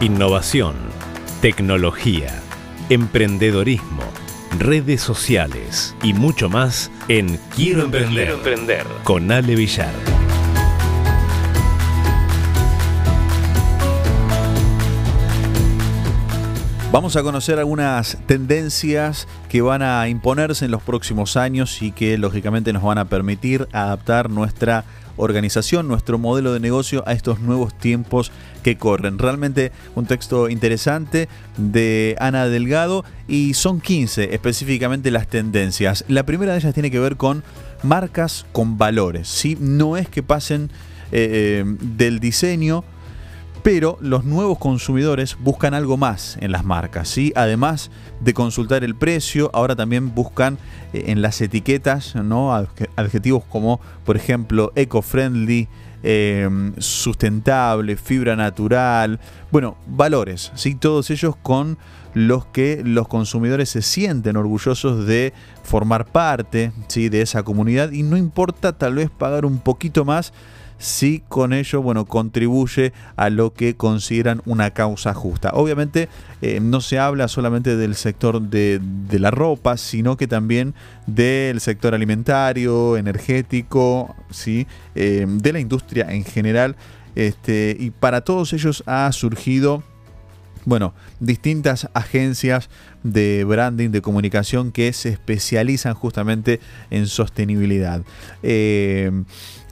Innovación, tecnología, emprendedorismo, redes sociales y mucho más en Quiero Emprender, con Ale Villar. Vamos a conocer algunas tendencias que van a imponerse en los próximos años y que lógicamente nos van a permitir adaptar nuestra organización, nuestro modelo de negocio a estos nuevos tiempos que corren. Realmente un texto interesante de Ana Delgado y son 15 específicamente las tendencias. La primera de ellas tiene que ver con marcas con valores. ¿sí? No es que pasen eh, eh, del diseño pero los nuevos consumidores buscan algo más en las marcas, ¿sí? Además de consultar el precio, ahora también buscan eh, en las etiquetas, ¿no? Adjetivos como, por ejemplo, eco-friendly, em, sustentable, fibra natural, bueno, valores, ¿sí? Todos ellos con los que los consumidores se sienten orgullosos de formar parte, ¿sí? De esa comunidad y no importa tal vez pagar un poquito más si con ello bueno, contribuye a lo que consideran una causa justa. Obviamente eh, no se habla solamente del sector de, la ropa, sino que también del sector alimentario, energético, ¿sí? Eh, de la industria en general. Este, y para todos ellos ha surgido bueno, distintas agencias de branding, de comunicación que se especializan justamente en sostenibilidad. Eh,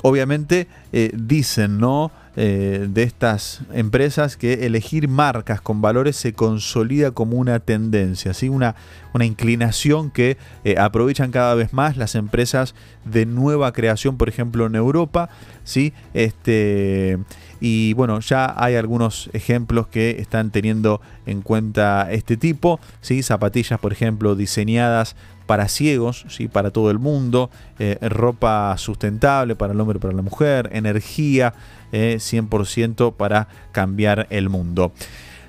obviamente eh, dicen, ¿no? Eh, de estas empresas que elegir marcas con valores se consolida como una tendencia, ¿sí? una, una inclinación que aprovechan cada vez más las empresas de nueva creación, por ejemplo en Europa, ¿sí? este, y bueno, ya hay algunos ejemplos que están teniendo en cuenta este tipo, ¿sí? zapatillas por ejemplo diseñadas para ciegos, ¿sí? para todo el mundo, eh, ropa sustentable para el hombre y para la mujer, energía 100% eh, para cambiar el mundo.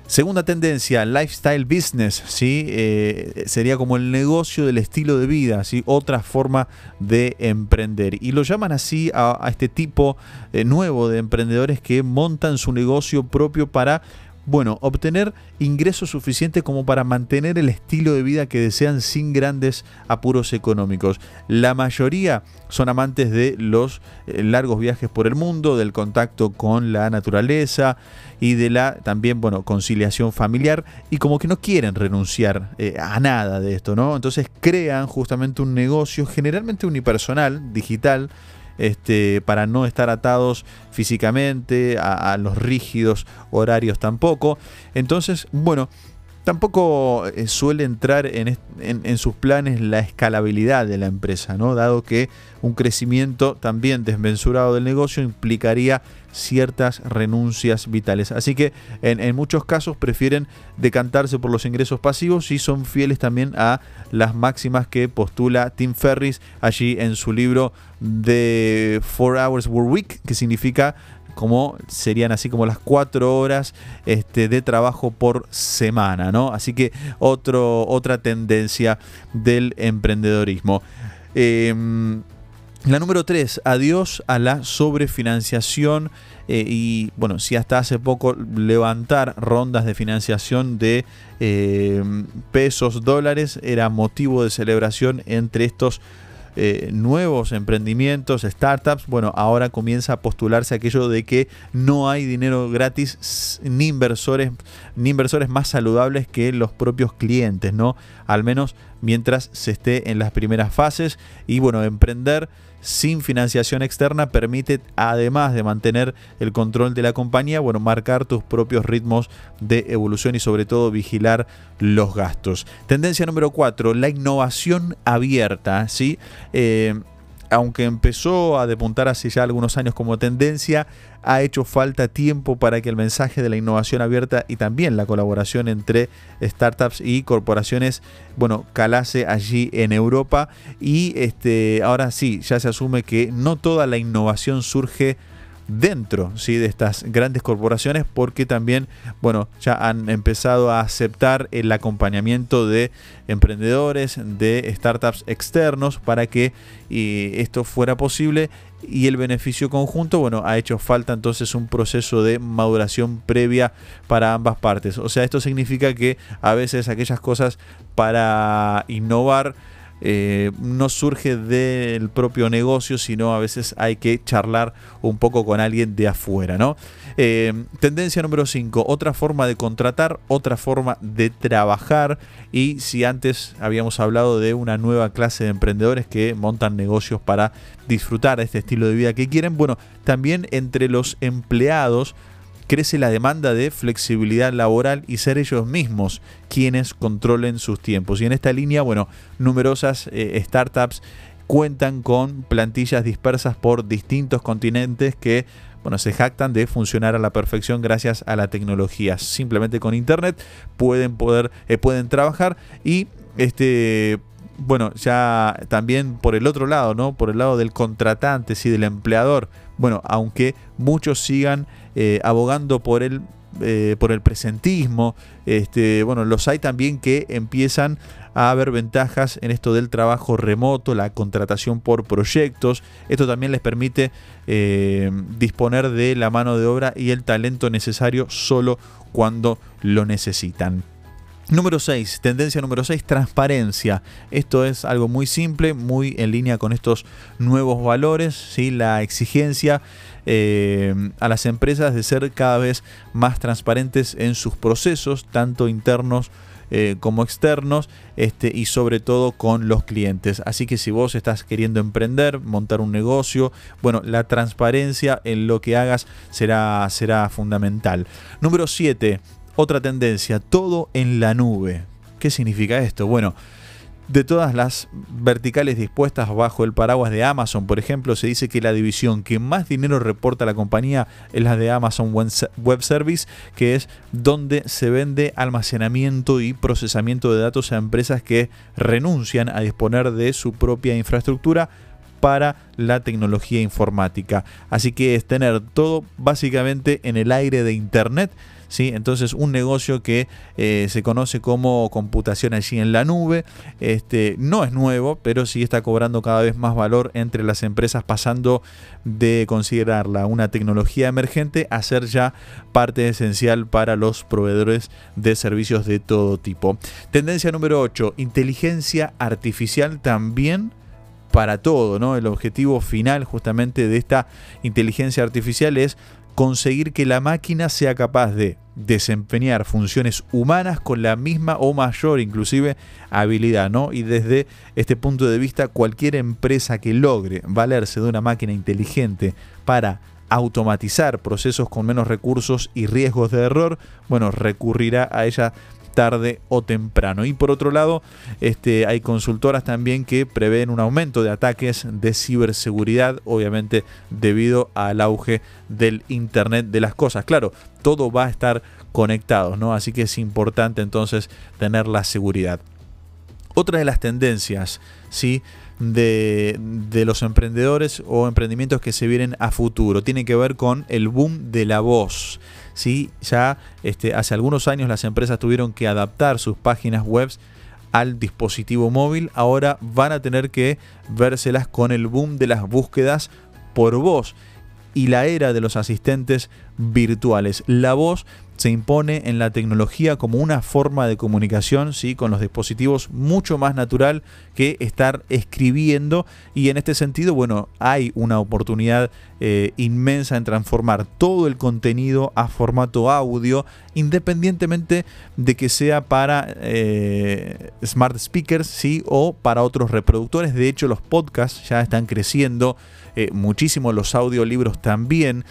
Segunda tendencia, lifestyle business, ¿sí? Eh, sería como el negocio del estilo de vida, ¿sí? otra forma de emprender. Y lo llaman así a, este tipo nuevo de emprendedores que montan su negocio propio para bueno, obtener ingresos suficientes como para mantener el estilo de vida que desean sin grandes apuros económicos. La mayoría son amantes de los eh, largos viajes por el mundo, del contacto con la naturaleza y de la también, bueno, conciliación familiar y como que no quieren renunciar eh, a nada de esto, ¿no? Entonces crean justamente un negocio generalmente unipersonal, digital, este, para no estar atados físicamente a, los rígidos horarios tampoco. Entonces, bueno, tampoco eh, suele entrar en, en, sus planes la escalabilidad de la empresa, ¿no? dado que un crecimiento también desmensurado del negocio implicaría ciertas renuncias vitales. Así que en, muchos casos prefieren decantarse por los ingresos pasivos y son fieles también a las máximas que postula Tim Ferris allí en su libro The 4 Hours Work Week, que significa como serían así como las cuatro horas este, de trabajo por semana, ¿no? Así que otra tendencia del emprendedorismo. Em, la número 3, adiós a la sobrefinanciación eh, y bueno, si hasta hace poco levantar rondas de financiación de eh, pesos, dólares era motivo de celebración entre estos eh, nuevos emprendimientos, startups, bueno, ahora comienza a postularse aquello de que no hay dinero gratis ni inversores, ni inversores más saludables que los propios clientes, ¿no? Al menos mientras se esté en las primeras fases y bueno, emprender sin financiación externa permite, además de mantener el control de la compañía, bueno, marcar tus propios ritmos de evolución y sobre todo vigilar los gastos. Tendencia número 4, la innovación abierta, ¿sí? Eh, aunque empezó a depuntar hace ya algunos años como tendencia, ha hecho falta tiempo para que el mensaje de la innovación abierta y también la colaboración entre startups y corporaciones, bueno, calase allí en Europa. Y este, ahora sí, ya se asume que no toda la innovación surge dentro ¿sí? de estas grandes corporaciones porque también bueno, ya han empezado a aceptar el acompañamiento de emprendedores, de startups externos para que esto fuera posible y el beneficio conjunto, bueno, ha hecho falta entonces un proceso de maduración previa para ambas partes. O sea, esto significa que a veces aquellas cosas para innovar eh, no surge del propio negocio, sino a veces hay que charlar un poco con alguien de afuera, ¿no? Eh, tendencia número 5, otra forma de contratar, otra forma de trabajar y si antes habíamos hablado de una nueva clase de emprendedores que montan negocios para disfrutar de este estilo de vida que quieren, bueno, también entre los empleados crece la demanda de flexibilidad laboral y ser ellos mismos quienes controlen sus tiempos. Y en esta línea, bueno, numerosas eh, startups cuentan con plantillas dispersas por distintos continentes que bueno, se jactan de funcionar a la perfección gracias a la tecnología. Simplemente con internet pueden poder eh, pueden trabajar y este bueno, ya también por el otro lado, ¿no? Por el lado del contratante, sí, del empleador. Bueno, aunque muchos sigan eh, abogando por el, eh, por el presentismo, este, bueno, los hay también que empiezan a haber ventajas en esto del trabajo remoto, la contratación por proyectos. Esto también les permite eh, disponer de la mano de obra y el talento necesario solo cuando lo necesitan. Número 6, tendencia número 6, transparencia. Esto es algo muy simple, muy en línea con estos nuevos valores, ¿sí? la exigencia eh, a las empresas de ser cada vez más transparentes en sus procesos, tanto internos eh, como externos este, y sobre todo con los clientes. Así que si vos estás queriendo emprender, montar un negocio, bueno, la transparencia en lo que hagas será, será fundamental. Número 7, otra tendencia, todo en la nube. ¿Qué significa esto? Bueno, de todas las verticales dispuestas bajo el paraguas de Amazon, por ejemplo, se dice que la división que más dinero reporta la compañía es la de Amazon Web Service, que es donde se vende almacenamiento y procesamiento de datos a empresas que renuncian a disponer de su propia infraestructura para la tecnología informática. Así que es tener todo básicamente en el aire de Internet ¿sí? Entonces un negocio que eh, se conoce como computación allí en la nube, este, no es nuevo, pero sí está cobrando cada vez más valor entre las empresas, pasando de considerarla una tecnología emergente a ser ya parte esencial para los proveedores de servicios de todo tipo. Tendencia número 8, inteligencia artificial también para todo, ¿no? El objetivo final justamente de esta inteligencia artificial es conseguir que la máquina sea capaz de desempeñar funciones humanas con la misma o mayor inclusive habilidad, ¿no? Y desde este punto de vista, cualquier empresa que logre valerse de una máquina inteligente para automatizar procesos con menos recursos y riesgos de error, bueno, recurrirá a ella tarde o temprano. Y por otro lado, este, hay consultoras también que prevén un aumento de ataques de ciberseguridad, obviamente debido al auge del Internet de las cosas. Claro, todo va a estar conectado, ¿no? Así que es importante entonces tener la seguridad. Otra de las tendencias, ¿sí? De, de, los emprendedores o emprendimientos que se vienen a futuro. Tiene que ver con el boom de la voz. ¿Sí? Ya este, hace algunos años las empresas tuvieron que adaptar sus páginas web al dispositivo móvil, ahora van a tener que vérselas con el boom de las búsquedas por voz y la era de los asistentes virtuales. La voz se impone en la tecnología como una forma de comunicación ¿sí? con los dispositivos mucho más natural que estar escribiendo y en este sentido bueno hay una oportunidad eh, inmensa en transformar todo el contenido a formato audio independientemente de que sea para eh, smart speakers ¿sí? o para otros reproductores de hecho los podcasts ya están creciendo eh, muchísimo los audiolibros también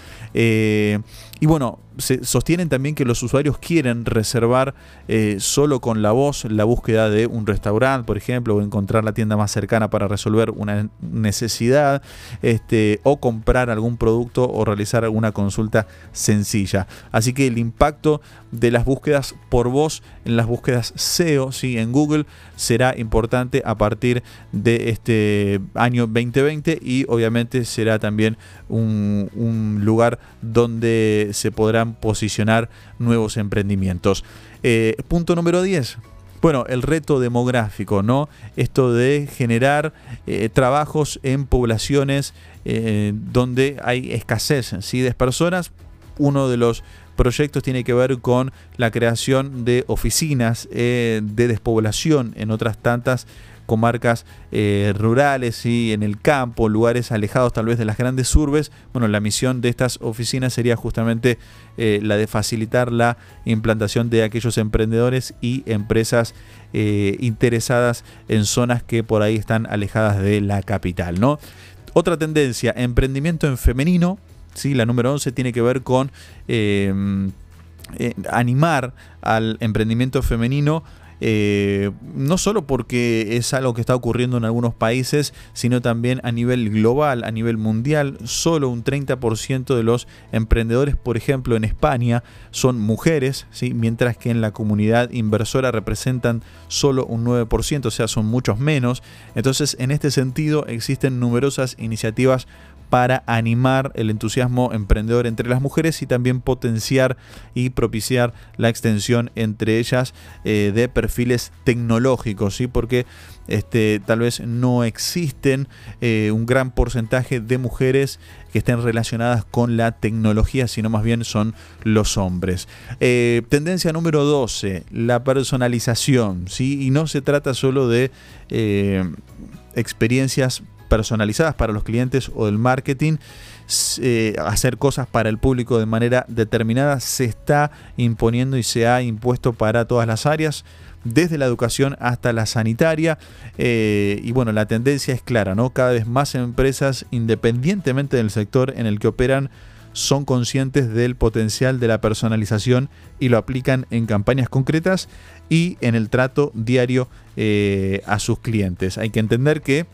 y bueno se sostienen también que los usuarios quieren reservar eh, solo con la voz la búsqueda de un restaurante, por ejemplo, o encontrar la tienda más cercana para resolver una necesidad, este, o comprar algún producto o realizar alguna consulta sencilla. Así que el impacto de las búsquedas por voz en las búsquedas SEO ¿sí? en Google será importante a partir de este año 2020 y obviamente será también un, lugar donde se podrán posicionar nuevos emprendimientos. Eh, punto número 10. Bueno, el reto demográfico, ¿no? Esto de generar eh, trabajos en poblaciones eh, donde hay escasez de personas. Uno de los proyectos tiene que ver con la creación de oficinas de despoblación en otras tantas comarcas eh, rurales y en el campo, lugares alejados tal vez de las grandes urbes. Bueno, la misión de estas oficinas sería justamente eh, la de facilitar la implantación de aquellos emprendedores y empresas eh, interesadas en zonas que por ahí están alejadas de la capital. ¿no? Otra tendencia, emprendimiento en femenino. ¿sí? La número 11 tiene que ver con animar al emprendimiento femenino eh, no solo porque es algo que está ocurriendo en algunos países, sino también a nivel global, a nivel mundial. Solo un 30% de los emprendedores, por ejemplo, en España, son mujeres, mientras que en la comunidad inversora representan solo un 9%, o sea, son muchos menos. Entonces, en este sentido, existen numerosas iniciativas para animar el entusiasmo emprendedor entre las mujeres y también potenciar y propiciar la extensión entre ellas eh, de perfiles tecnológicos, ¿sí? porque este, tal vez no existen eh, un gran porcentaje de mujeres que estén relacionadas con la tecnología, sino más bien son los hombres. Eh, tendencia número 12, la personalización, ¿sí? y no se trata solo de experiencias personalizadas para los clientes o del marketing, eh, hacer cosas para el público de manera determinada se está imponiendo y se ha impuesto para todas las áreas desde la educación hasta la sanitaria. Eh, y bueno, la tendencia es clara, ¿no? Cada vez más empresas, independientemente del sector en el que operan, son conscientes del potencial de la personalización y lo aplican en campañas concretas y en el trato diario eh, a sus clientes. Hay que entender que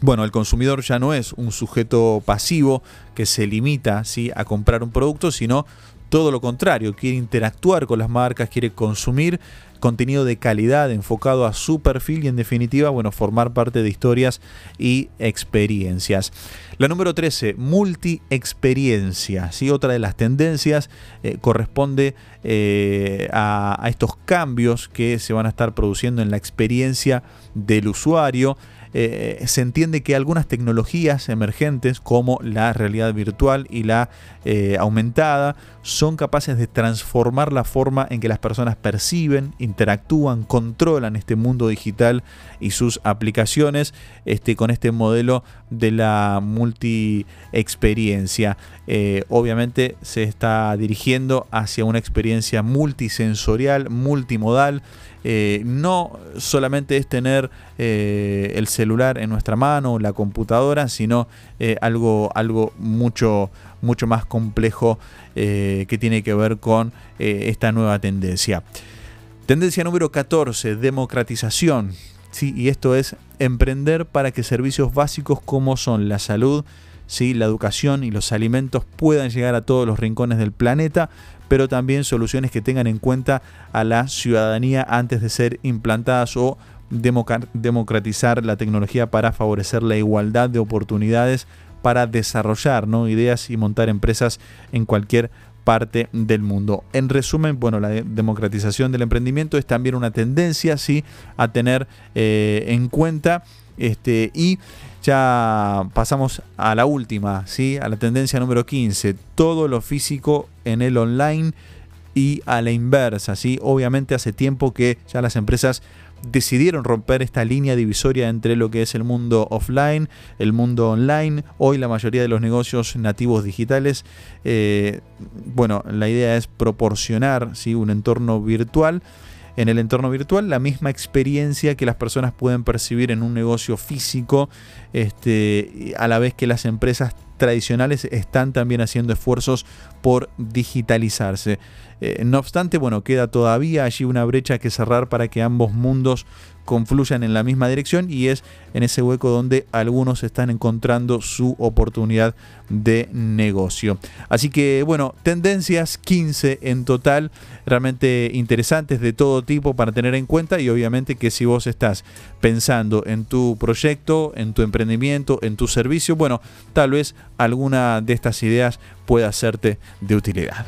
bueno, el consumidor ya no es un sujeto pasivo que se limita ¿sí? a comprar un producto, sino todo lo contrario, quiere interactuar con las marcas, quiere consumir contenido de calidad enfocado a su perfil y en definitiva, bueno, formar parte de historias y experiencias. La número 13, multi-experiencia. ¿sí? Otra de las tendencias eh, corresponde eh, a, a estos cambios que se van a estar produciendo en la experiencia del usuario. Eh, se entiende que algunas tecnologías emergentes como la realidad virtual y la eh, aumentada son capaces de transformar la forma en que las personas perciben, interactúan, controlan este mundo digital y sus aplicaciones este, con este modelo de la multi-experiencia. Eh, obviamente se está dirigiendo hacia una experiencia multisensorial, multimodal, eh, no solamente es tener eh, el celular en nuestra mano, la computadora, sino eh, algo, algo mucho, mucho más complejo que tiene que ver con esta nueva tendencia. Tendencia número 14, democratización. Sí, y esto es emprender para que servicios básicos como son la salud, ¿sí? la educación y los alimentos puedan llegar a todos los rincones del planeta, pero también soluciones que tengan en cuenta a la ciudadanía antes de ser implantadas o democratizar la tecnología para favorecer la igualdad de oportunidades para desarrollar ¿no? ideas y montar empresas en cualquier parte del mundo. En resumen, bueno, la democratización del emprendimiento es también una tendencia ¿sí? a tener eh, en cuenta este, y ya pasamos a la última, ¿sí? a la tendencia número 15, todo lo físico en el online y a la inversa. ¿sí? Obviamente hace tiempo que ya las empresas decidieron romper esta línea divisoria entre lo que es el mundo offline, el mundo online. Hoy la mayoría de los negocios nativos digitales, eh, bueno, la idea es proporcionar ¿sí? un entorno virtual en el entorno virtual la misma experiencia que las personas pueden percibir en un negocio físico, este, a la vez que las empresas tradicionales están también haciendo esfuerzos por digitalizarse. Eh, no obstante, bueno, queda todavía allí una brecha que cerrar para que ambos mundos confluyan en la misma dirección y es en ese hueco donde algunos están encontrando su oportunidad de negocio. Así que bueno, tendencias 15 en total, realmente interesantes de todo tipo para tener en cuenta y obviamente que si vos estás pensando en tu proyecto, en tu emprendimiento, en tu servicio, bueno, tal vez alguna de estas ideas pueda serte de utilidad.